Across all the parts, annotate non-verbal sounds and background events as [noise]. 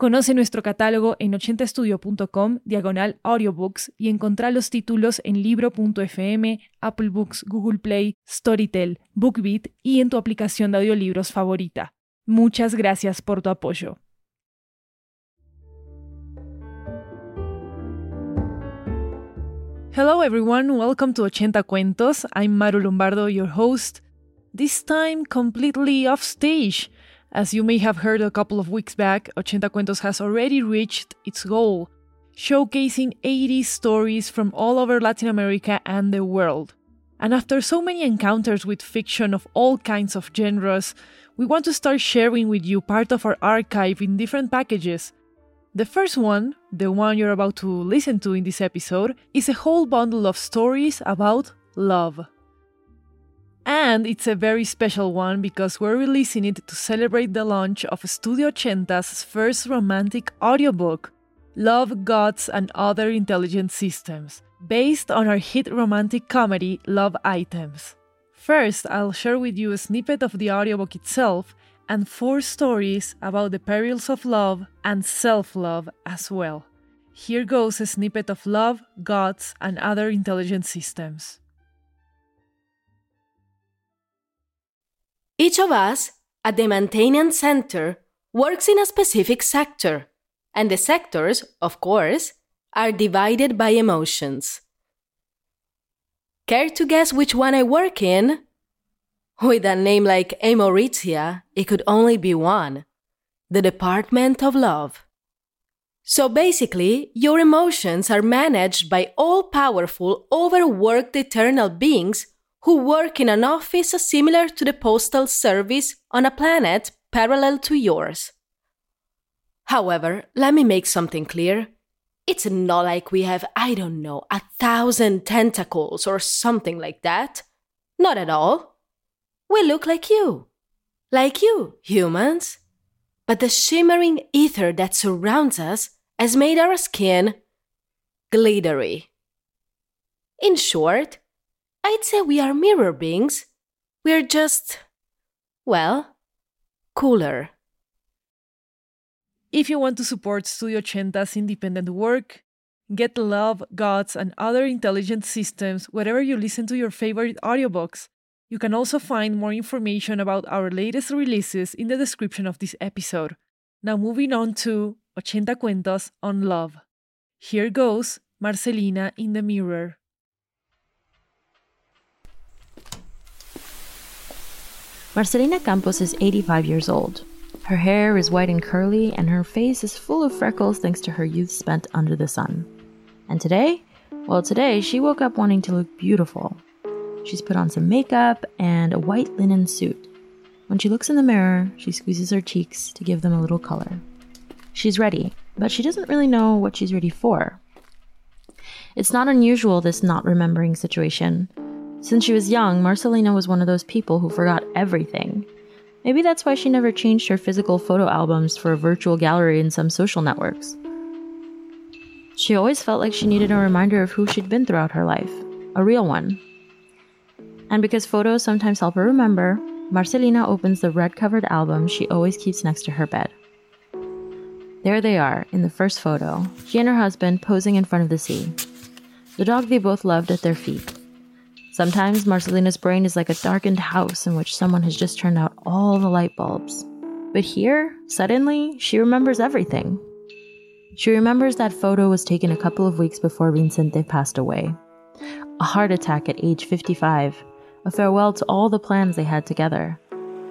Conoce nuestro catálogo en 80estudio.com, diagonal audiobooks, y encontrá los títulos en libro.fm, Apple Books, Google Play, Storytel, BookBeat y en tu aplicación de audiolibros favorita. Muchas gracias por tu apoyo. Hello everyone, welcome to 80 Cuentos. I'm Maru Lombardo, your host. This time completely off stage. As you may have heard a couple of weeks back, Ochenta Cuentos has already reached its goal, showcasing 80 stories from all over Latin America and the world. And after so many encounters with fiction of all kinds of genres, we want to start sharing with you part of our archive in different packages. The first one, the one you're about to listen to in this episode, is a whole bundle of stories about love. And it's a very special one because we're releasing it to celebrate the launch of Studio Ochenta's first romantic audiobook, Love, Gods, and Other Intelligent Systems, based on our hit romantic comedy Love Items. First, I'll share with you a snippet of the audiobook itself and four stories about the perils of love and self love as well. Here goes a snippet of Love, Gods, and Other Intelligent Systems. Each of us at the maintenance center works in a specific sector, and the sectors, of course, are divided by emotions. Care to guess which one I work in? With a name like Amoritia, it could only be one the Department of Love. So basically, your emotions are managed by all powerful, overworked eternal beings who work in an office similar to the postal service on a planet parallel to yours. However, let me make something clear. It's not like we have, I don't know, a thousand tentacles or something like that. Not at all. We look like you. Like you, humans. But the shimmering ether that surrounds us has made our skin glittery. In short, I'd say we are mirror beings. We're just, well, cooler. If you want to support Studio Ochenta's independent work, get Love, Gods, and other intelligent systems wherever you listen to your favorite audiobooks. You can also find more information about our latest releases in the description of this episode. Now, moving on to Ochenta Cuentos on Love. Here goes Marcelina in the Mirror. Marcelina Campos is 85 years old. Her hair is white and curly, and her face is full of freckles thanks to her youth spent under the sun. And today? Well, today she woke up wanting to look beautiful. She's put on some makeup and a white linen suit. When she looks in the mirror, she squeezes her cheeks to give them a little color. She's ready, but she doesn't really know what she's ready for. It's not unusual, this not remembering situation. Since she was young, Marcelina was one of those people who forgot everything. Maybe that's why she never changed her physical photo albums for a virtual gallery in some social networks. She always felt like she needed a reminder of who she'd been throughout her life, a real one. And because photos sometimes help her remember, Marcelina opens the red covered album she always keeps next to her bed. There they are, in the first photo, she and her husband posing in front of the sea. The dog they both loved at their feet. Sometimes Marcelina's brain is like a darkened house in which someone has just turned out all the light bulbs. But here, suddenly, she remembers everything. She remembers that photo was taken a couple of weeks before Vicente passed away. A heart attack at age 55, a farewell to all the plans they had together.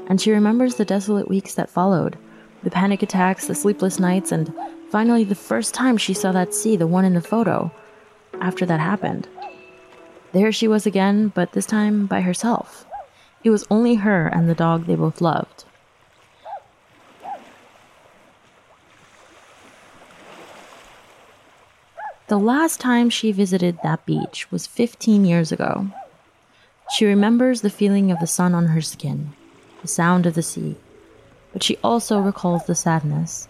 And she remembers the desolate weeks that followed the panic attacks, the sleepless nights, and finally the first time she saw that sea, the one in the photo, after that happened. There she was again, but this time by herself. It was only her and the dog they both loved. The last time she visited that beach was 15 years ago. She remembers the feeling of the sun on her skin, the sound of the sea, but she also recalls the sadness.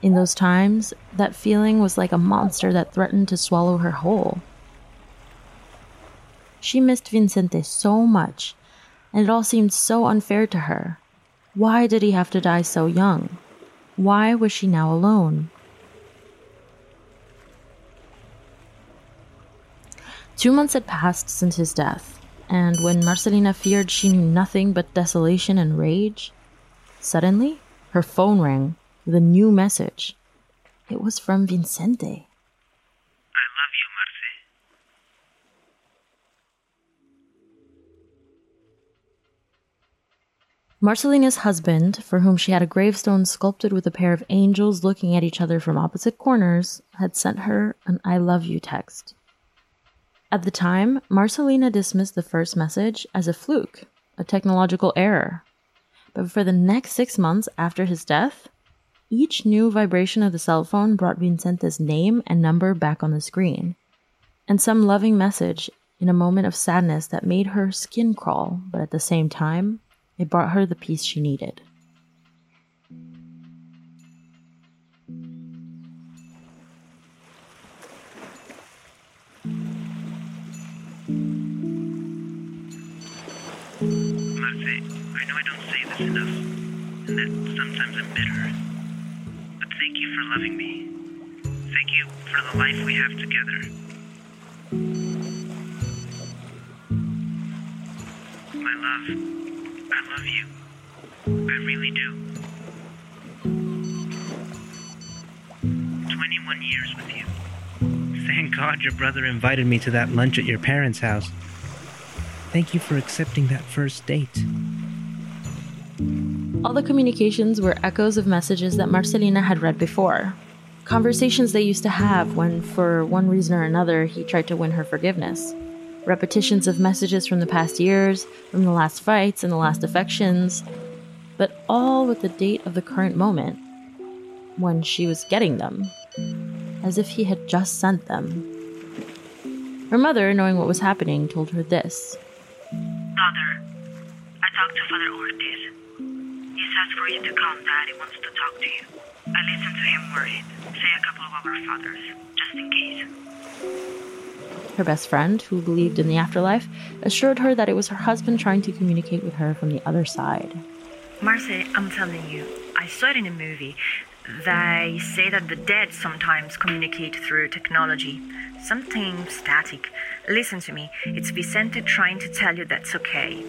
In those times, that feeling was like a monster that threatened to swallow her whole. She missed Vicente so much, and it all seemed so unfair to her. Why did he have to die so young? Why was she now alone? Two months had passed since his death, and when Marcelina feared she knew nothing but desolation and rage, suddenly her phone rang with a new message. It was from Vicente. Marcelina's husband, for whom she had a gravestone sculpted with a pair of angels looking at each other from opposite corners, had sent her an I love you text. At the time, Marcelina dismissed the first message as a fluke, a technological error. But for the next six months after his death, each new vibration of the cell phone brought Vicente's name and number back on the screen, and some loving message in a moment of sadness that made her skin crawl, but at the same time, it brought her the peace she needed. I know I don't say this enough, and that sometimes I'm bitter. But thank you for loving me. Thank you for the life we have together. My love, I love you. I really do. 21 years with you. Thank God your brother invited me to that lunch at your parents' house. Thank you for accepting that first date. All the communications were echoes of messages that Marcelina had read before. Conversations they used to have when, for one reason or another, he tried to win her forgiveness. Repetitions of messages from the past years, from the last fights and the last affections, but all with the date of the current moment, when she was getting them, as if he had just sent them. Her mother, knowing what was happening, told her this Daughter, I talked to Father Ortiz. He says for you to come, Daddy wants to talk to you. I listened to him worried. Say a couple of our fathers, just in case. Her best friend, who believed in the afterlife, assured her that it was her husband trying to communicate with her from the other side. Marce, I'm telling you, I saw it in a movie. They say that the dead sometimes communicate through technology, something static. Listen to me, it's Vicente trying to tell you that's okay.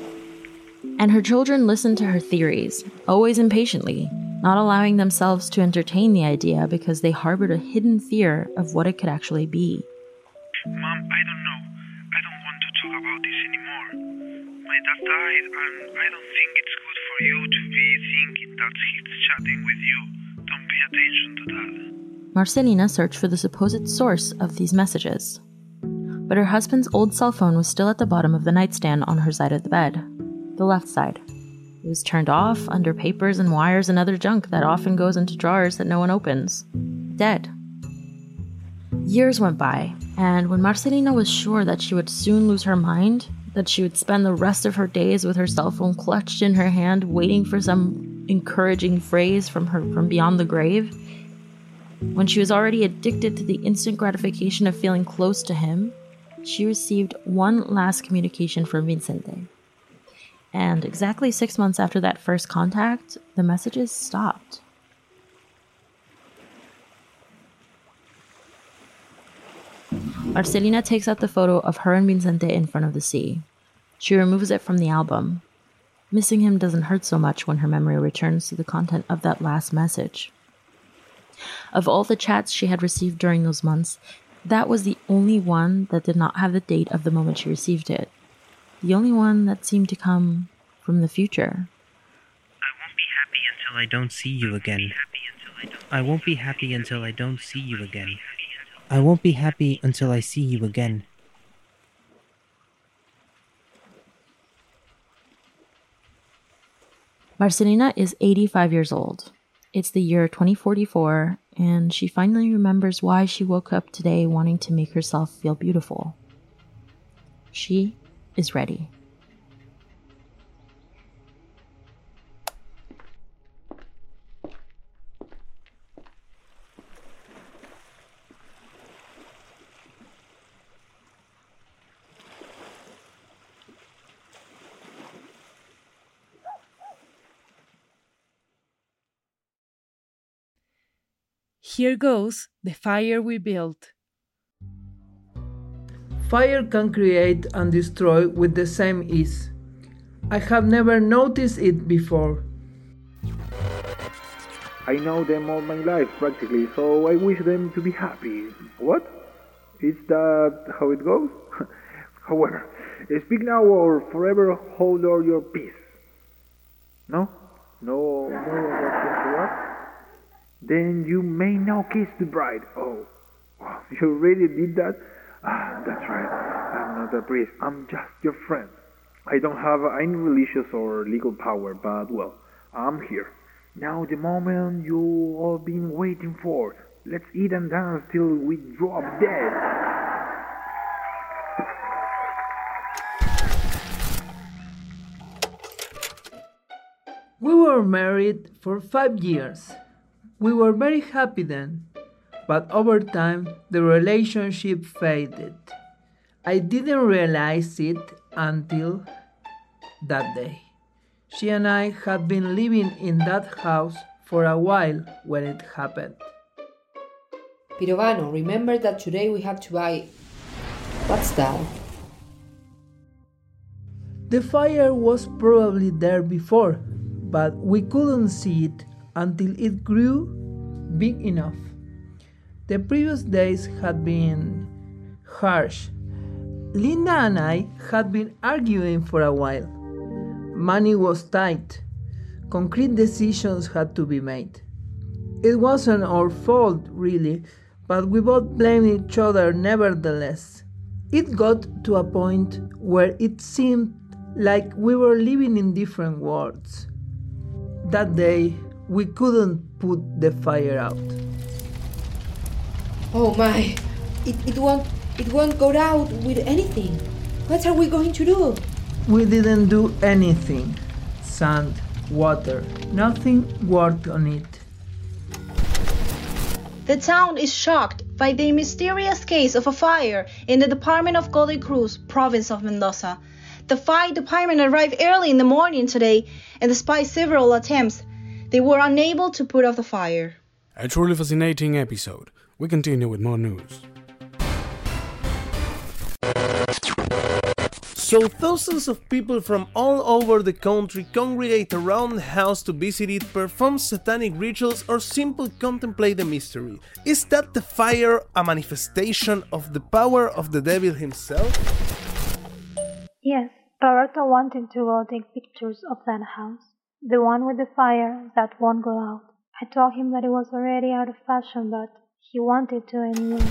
And her children listened to her theories, always impatiently, not allowing themselves to entertain the idea because they harbored a hidden fear of what it could actually be. Thinking that he's chatting with you. Don't pay attention to that. Marcelina searched for the supposed source of these messages. But her husband's old cell phone was still at the bottom of the nightstand on her side of the bed, the left side. It was turned off under papers and wires and other junk that often goes into drawers that no one opens. Dead. Years went by, and when Marcelina was sure that she would soon lose her mind, that she would spend the rest of her days with her cell phone clutched in her hand, waiting for some encouraging phrase from her from beyond the grave, when she was already addicted to the instant gratification of feeling close to him, she received one last communication from Vicente. And exactly six months after that first contact, the messages stopped. Marcelina takes out the photo of her and Vicente in front of the sea. She removes it from the album. Missing him doesn't hurt so much when her memory returns to the content of that last message. Of all the chats she had received during those months, that was the only one that did not have the date of the moment she received it. The only one that seemed to come from the future. I won't be happy until I don't see you again. I won't be happy until I don't see you again. I won't be happy until I see you again. Marcelina is 85 years old. It's the year 2044, and she finally remembers why she woke up today wanting to make herself feel beautiful. She is ready. Here goes the fire we built. Fire can create and destroy with the same ease. I have never noticed it before. I know them all my life practically, so I wish them to be happy. What? Is that how it goes? [laughs] However, speak now or forever hold all your peace. No? No, no, what? Then you may now kiss the bride. Oh, [laughs] you really did that? Ah, that's right. I'm not a priest. I'm just your friend. I don't have any religious or legal power, but well, I'm here. Now the moment you all been waiting for. Let's eat and dance till we drop dead. We were married for five years. We were very happy then, but over time the relationship faded. I didn't realize it until that day. She and I had been living in that house for a while when it happened. Pirovano, remember that today we have to buy. What's that? The fire was probably there before, but we couldn't see it until it grew big enough. The previous days had been harsh. Linda and I had been arguing for a while. Money was tight. Concrete decisions had to be made. It wasn't our fault, really, but we both blamed each other nevertheless. It got to a point where it seemed like we were living in different worlds. That day, we couldn't put the fire out. Oh my, it, it won't it won't go out with anything. What are we going to do? We didn't do anything. Sand, water, nothing worked on it. The town is shocked by the mysterious case of a fire in the department of Godoy Cruz, province of Mendoza. The fire department arrived early in the morning today, and despite several attempts, they were unable to put out the fire. A truly fascinating episode. We continue with more news. So, thousands of people from all over the country congregate around the house to visit it, perform satanic rituals, or simply contemplate the mystery. Is that the fire a manifestation of the power of the devil himself? Yes, Roberto wanted to go take pictures of that house. The one with the fire that won't go out. I told him that it was already out of fashion, but he wanted to anyway.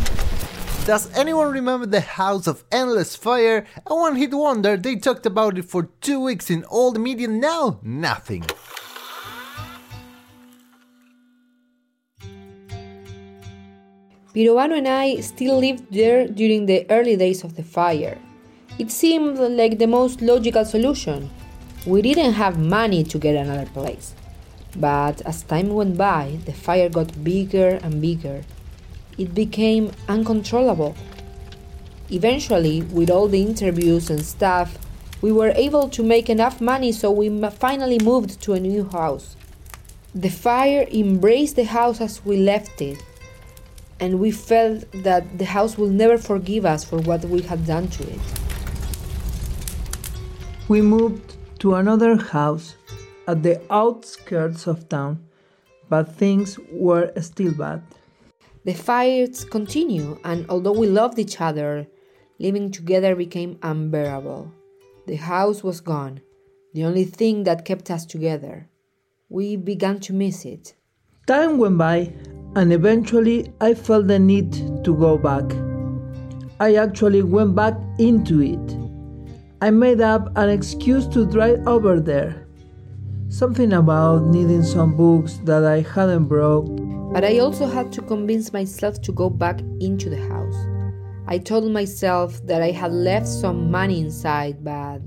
Does anyone remember the House of Endless Fire? A one hit wonder, they talked about it for two weeks in all the media, now nothing. Pirovano and I still lived there during the early days of the fire. It seemed like the most logical solution. We didn't have money to get another place. But as time went by, the fire got bigger and bigger. It became uncontrollable. Eventually, with all the interviews and stuff, we were able to make enough money so we finally moved to a new house. The fire embraced the house as we left it, and we felt that the house will never forgive us for what we had done to it. We moved to another house at the outskirts of town, but things were still bad. The fights continued, and although we loved each other, living together became unbearable. The house was gone, the only thing that kept us together. We began to miss it. Time went by, and eventually I felt the need to go back. I actually went back into it. I made up an excuse to drive over there. Something about needing some books that I hadn't brought. But I also had to convince myself to go back into the house. I told myself that I had left some money inside, but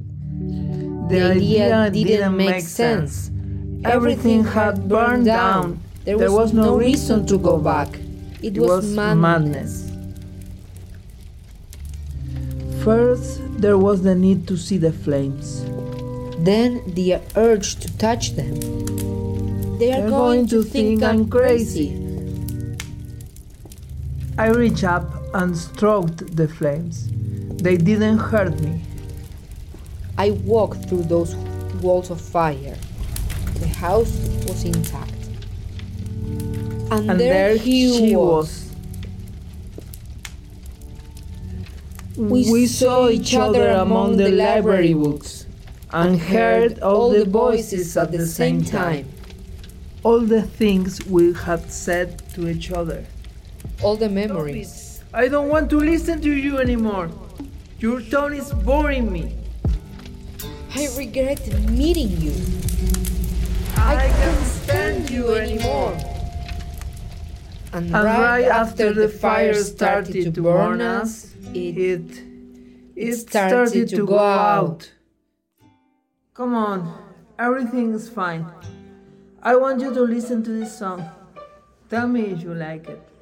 The idea didn't make sense. Everything had burned down. There was, no reason to go back. It, It was, was madness. First, there was the need to see the flames. Then the urge to touch them. They are They're going, to think I'm crazy. I reached up and stroked the flames. They didn't hurt me. I walked through those walls of fire. The house was intact. And, And there, there he was. Was. We saw each other among the library books and heard all the voices at the same time. All the things we had said to each other. All the memories. I don't want to listen to you anymore. Your tone is boring me. I regret meeting you. I can't stand you anymore. And, right after the fire started to burn us, it, it it started to go out. Come on, everything is fine. I want you to listen to this song. Tell me if you like it. [laughs]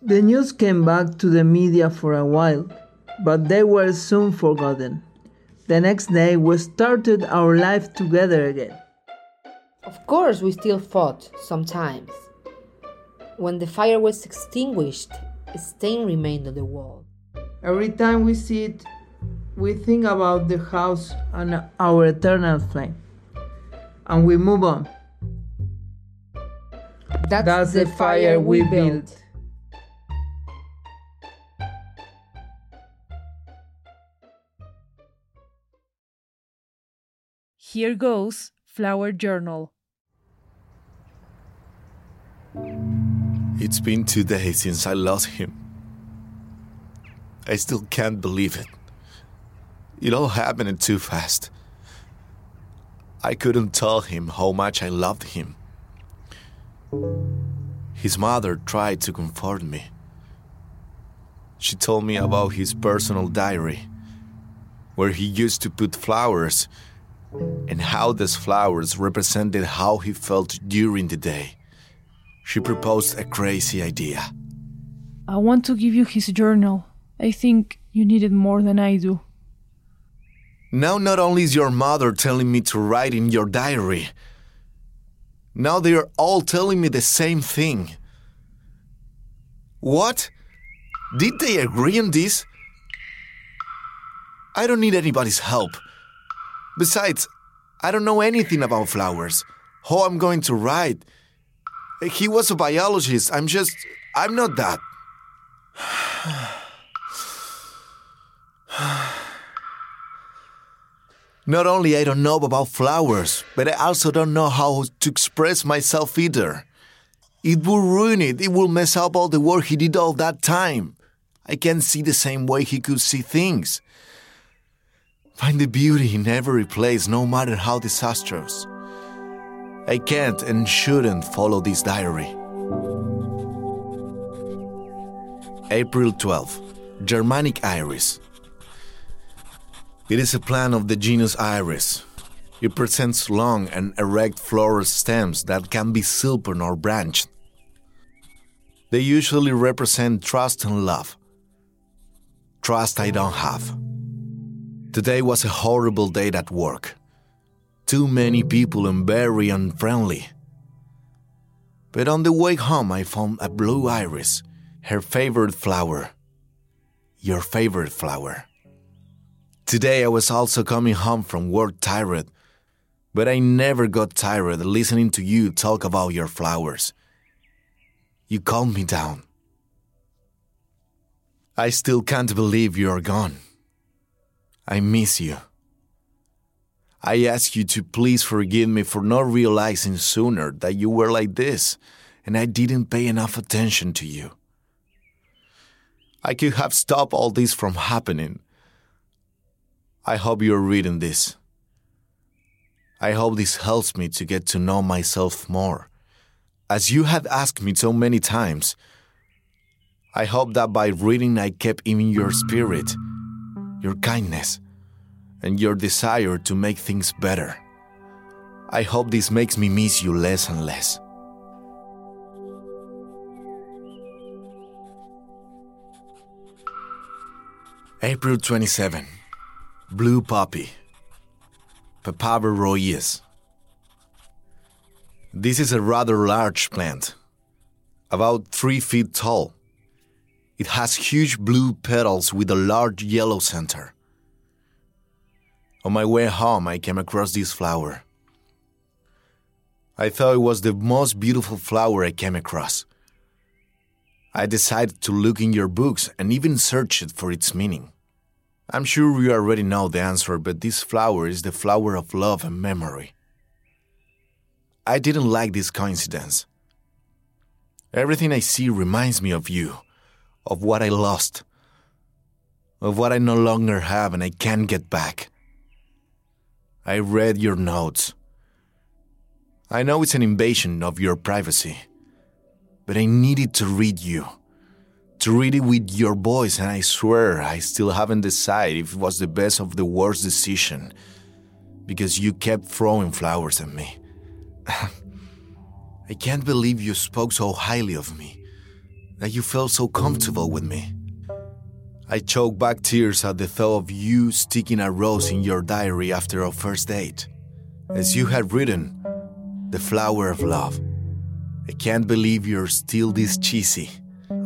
the news came back to the media for a while, but they were soon forgotten. The next day, we started our life together again. Of course, we still fought sometimes. When the fire was extinguished, a stain remained on the wall. Every time we see it, we think about the house and our eternal flame. And we move on. That's, That's the fire we built. Here goes Flower Journal. It's been two days since I lost him. I still can't believe it. It all happened too fast. I couldn't tell him how much I loved him. His mother tried to comfort me. She told me about his personal diary, where he used to put flowers, and how these flowers represented how he felt during the day. She proposed a crazy idea. I want to give you his journal. I think you need it more than I do. Now, not only is your mother telling me to write in your diary, now they are all telling me the same thing. What? Did they agree on this? I don't need anybody's help. Besides, I don't know anything about flowers. How I'm going to write? He was a biologist. I'm just. I'm not that. Not only I don't know about flowers, but I also don't know how to express myself either. It will ruin it. It will mess up all the work he did all that time. I can't see the same way he could see things. Find the beauty in every place, no matter how disastrous. I can't and shouldn't follow this diary. April 12. Germanic Iris. It is a plant of the genus Iris. It presents long and erect floral stems that can be silken or branched. They usually represent trust and love. Trust I don't have. Today was a horrible day at work. Too many people and very unfriendly. But on the way home, I found a blue iris, her favorite flower. Your favorite flower. Today I was also coming home from work tired, but I never got tired listening to you talk about your flowers. You calmed me down. I still can't believe you are gone. I miss you. I ask you to please forgive me for not realizing sooner that you were like this and I didn't pay enough attention to you. I could have stopped all this from happening, I hope you're reading this. I hope this helps me to get to know myself more. As you have asked me so many times, I hope that by reading I kept in your spirit, your kindness, and your desire to make things better. I hope this makes me miss you less and less. April 27. Blue Poppy. Papaver. This is a rather large plant, about three feet tall. It has huge blue petals with a large yellow center. On my way home, I came across this flower. I thought it was the most beautiful flower I came across. I decided to look in your books and even search it for its meaning. I'm sure you already know the answer, but this flower is the flower of love and memory. I didn't like this coincidence. Everything I see reminds me of you, of what I lost, of what I no longer have and I can't get back. I read your notes. I know it's an invasion of your privacy, but I needed to read you to read it with your voice, and I swear I still haven't decided if it was the best of the worst decision because you kept throwing flowers at me. [laughs] I can't believe you spoke so highly of me, that you felt so comfortable with me. I choked back tears at the thought of you sticking a rose in your diary after our first date. As you had written, the flower of love. I can't believe you're still this cheesy.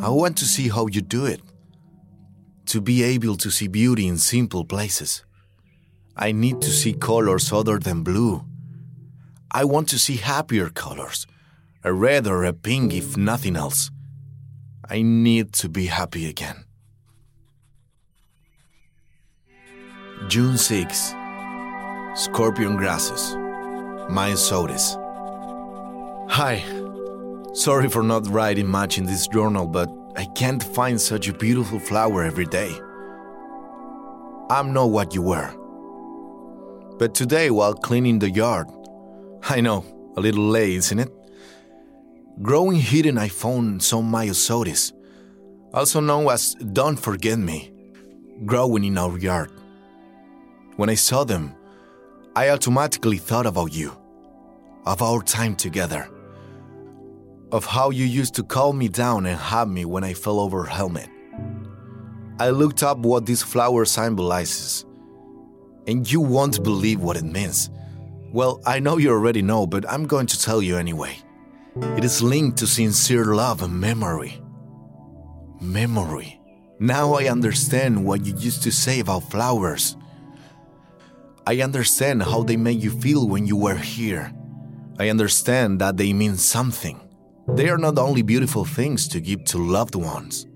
I want to see how you do it. To be able to see beauty in simple places. I need to see colors other than blue. I want to see happier colors, a red or a pink if nothing else. I need to be happy again. June 6. Scorpion grasses. Myosotis. Hi, Sorry for not writing much in this journal, but I can't find such a beautiful flower every day. I'm not what you were. But today, while cleaning the yard, I know, a little late, isn't it? Growing hidden, I found some myosotis, also known as Don't Forget Me, growing in our yard. When I saw them, I automatically thought about you, of our time together of how you used to calm me down and hug me when I fell over helmet. I looked up what this flower symbolizes, and you won't believe what it means. Well, I know you already know, but I'm going to tell you anyway. It is linked to sincere love and memory. Memory. Now I understand what you used to say about flowers. I understand how they made you feel when you were here. I understand that they mean something. They are not only beautiful things to give to loved ones,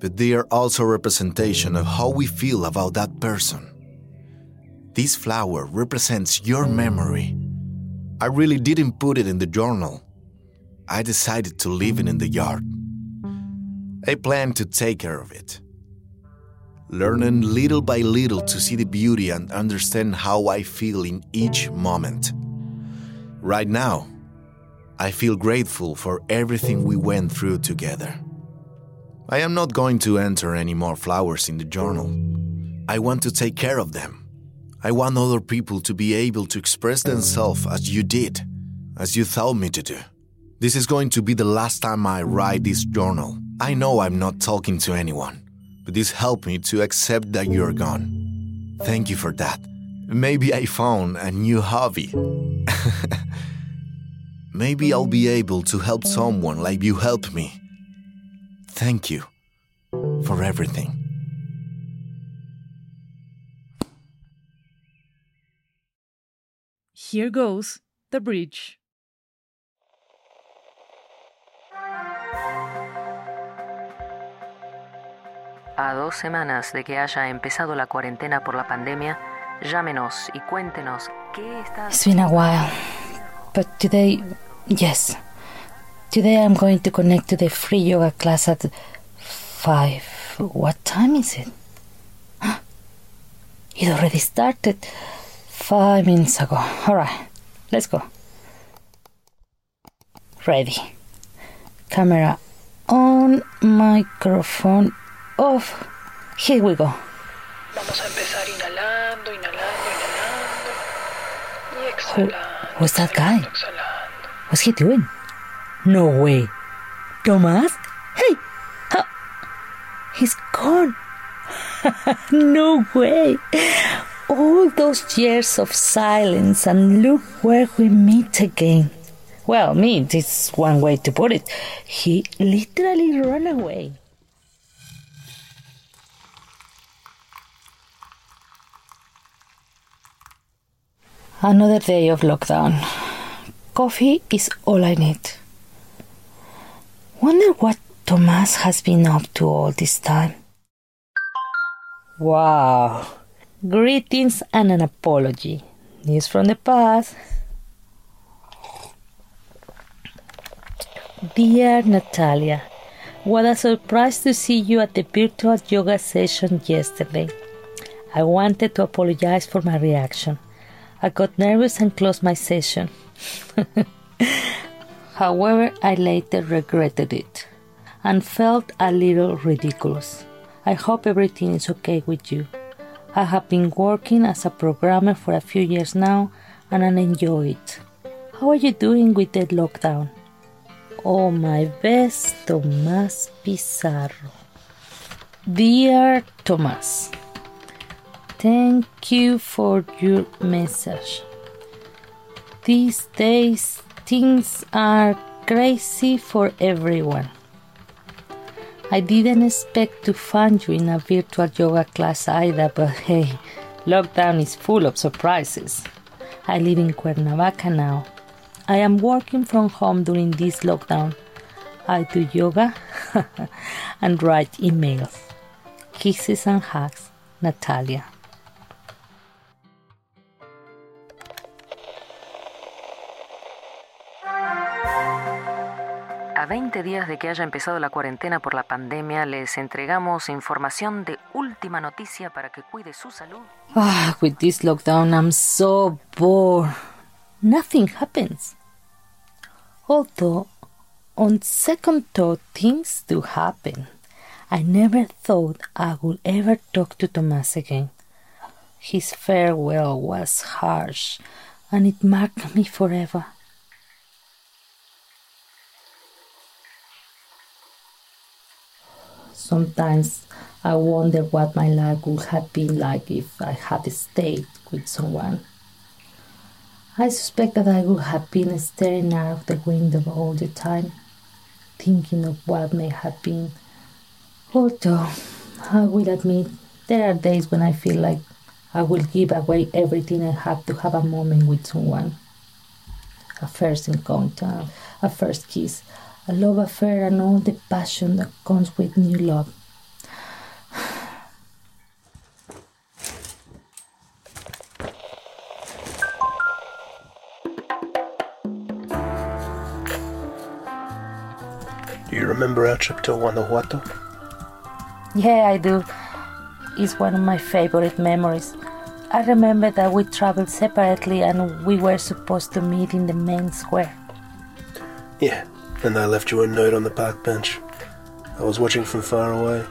but they are also a representation of how we feel about that person. This flower represents your memory. I really didn't put it in the journal. I decided to leave it in the yard. I plan to take care of it. Learning little by little to see the beauty and understand how I feel in each moment. Right now, I feel grateful for everything we went through together. I am not going to enter any more flowers in the journal. I want to take care of them. I want other people to be able to express themselves as you did, as you taught me to do. This is going to be the last time I write this journal. I know I'm not talking to anyone, but this helped me to accept that you're gone. Thank you for that. Maybe I found a new hobby. [laughs] Maybe I'll be able to help someone like you helped me. Thank you for everything. Here goes the bridge. A dos semanas de que haya empezado la cuarentena por la pandemia, llámenos y cuéntenos qué está. It's been a while, but today, yes. Today I'm going to connect to the free yoga class at 5. What time is it? It already started five minutes ago. Alright, let's go. Ready. Camera on, microphone off. Here we go. Vamos a empezar inhalando, inhalando, inhalando. Y Who, exhalando. who's that guy? exhalando. What's he doing? No way. Tomas? Hey! How? He's gone. [laughs] no way. All those years of silence, and look where we meet again. Well, meet is one way to put it. He literally ran away. Another day of lockdown. Coffee is all I need. Wonder what Tomas has been up to all this time. Wow. Greetings and an apology. News from the past. Dear Natalia, what a surprise to see you at the virtual yoga session yesterday. I wanted to apologize for my reaction. I got nervous and closed my session. [laughs] However, I later regretted it and felt a little ridiculous. I hope everything is okay with you. I have been working as a programmer for a few years now and I enjoy it. How are you doing with the lockdown? Oh, my best, Tomas Pizarro. Dear Tomas, thank you for your message. These days, things are crazy for everyone. I didn't expect to find you in a virtual yoga class either, but hey, lockdown is full of surprises. I live in Cuernavaca now. I am working from home during this lockdown. I do yoga [laughs] and write emails. Kisses and hugs, Natalia. A 20 días de que haya empezado la cuarentena por la pandemia, les entregamos información de última noticia para que cuide su salud. Ah, with this lockdown, I'm so bored. Nothing happens. Although, on second thought, things do happen. I never thought I would ever talk to Tomas again. His farewell was harsh, and it marked me forever. Sometimes I wonder what my life would have been like if I had stayed with someone. I suspect that I would have been staring out of the window all the time, thinking of what may have been. Although, I will admit, there are days when I feel like I will give away everything I have to have a moment with someone. A first encounter, a first kiss, a love affair, and all the passion that comes with new love. Do you remember our trip to Guanajuato? Yeah, I do. It's one of my favorite memories. I remember that we traveled separately and we were supposed to meet in the main square. Yeah, and I left you a note on the park bench. I was watching from far away.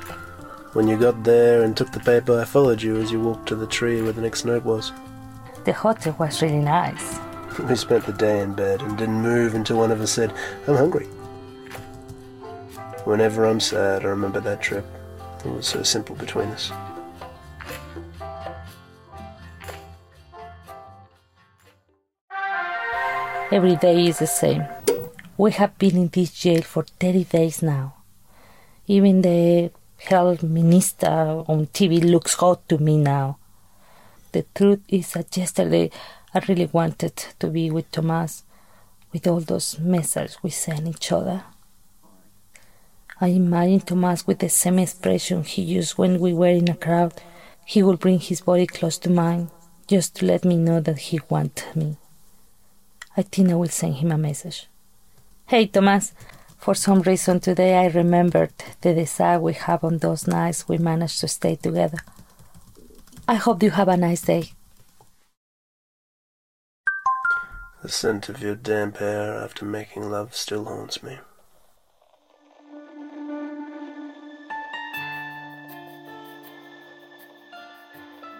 When you got there and took the paper, I followed you as you walked to the tree where the next note was. The hotel was really nice. [laughs] We spent the day in bed and didn't move until one of us said, I'm hungry. Whenever I'm sad, I remember that trip. It was so simple between us. Every day is the same. We have been in this jail for 30 days now. Even the health minister on TV looks hot to me now. The truth is that yesterday I really wanted to be with Tomas, with all those messages we sent each other. I imagine Tomas with the same expression he used when we were in a crowd. He would bring his body close to mine just to let me know that he wanted me. I think I will send him a message. Hey, Tomas. For some reason today I remembered the desire we have on those nights we managed to stay together. I hope you have a nice day. The scent of your damp hair after making love still haunts me.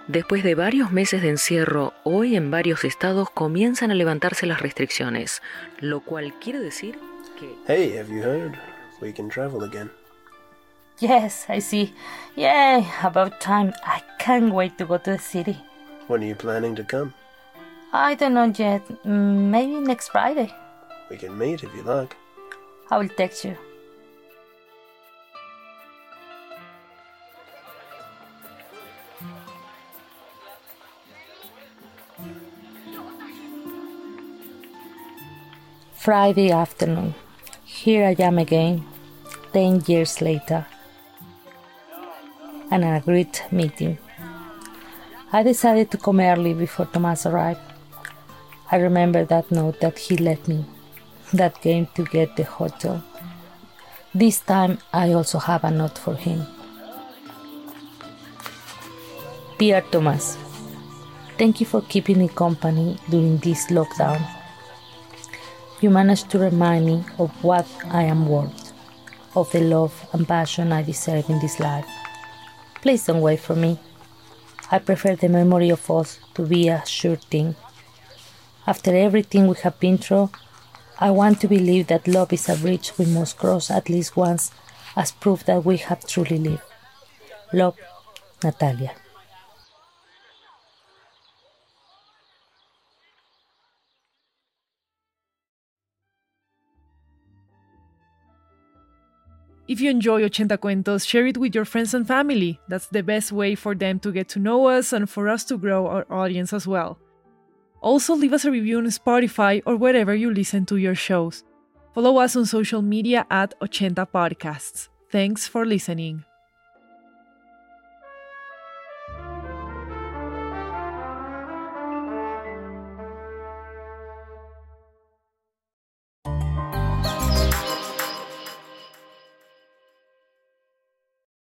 Después de varios meses de encierro, hoy en varios estados comienzan a levantarse las restricciones, lo cual quiere decir que... Hey, have you heard? We can travel again. Yes, I see. Yay, about time. I can't wait to go to the city. When are you planning to come? I don't know yet. Mm, Maybe next Friday. We can meet if you like. I will text you. Friday afternoon. Here I am again, 10 years later. And a great meeting. I decided to come early before Tomas arrived. I remember that note that he left me, that came to get the hotel. This time I also have a note for him. Dear Tomas, thank you for keeping me company during this lockdown. You managed to remind me of what I am worth, of the love and passion I deserve in this life. Please don't wait for me. I prefer the memory of us to be a sure thing. After everything we have been through, I want to believe that love is a bridge we must cross at least once as proof that we have truly lived. Love, Natalia. If you enjoy Ochenta Cuentos, share it with your friends and family. That's the best way for them to get to know us and for us to grow our audience as well. Also, leave us a review on Spotify or wherever you listen to your shows. Follow us on social media at Ochenta Podcasts. Thanks for listening.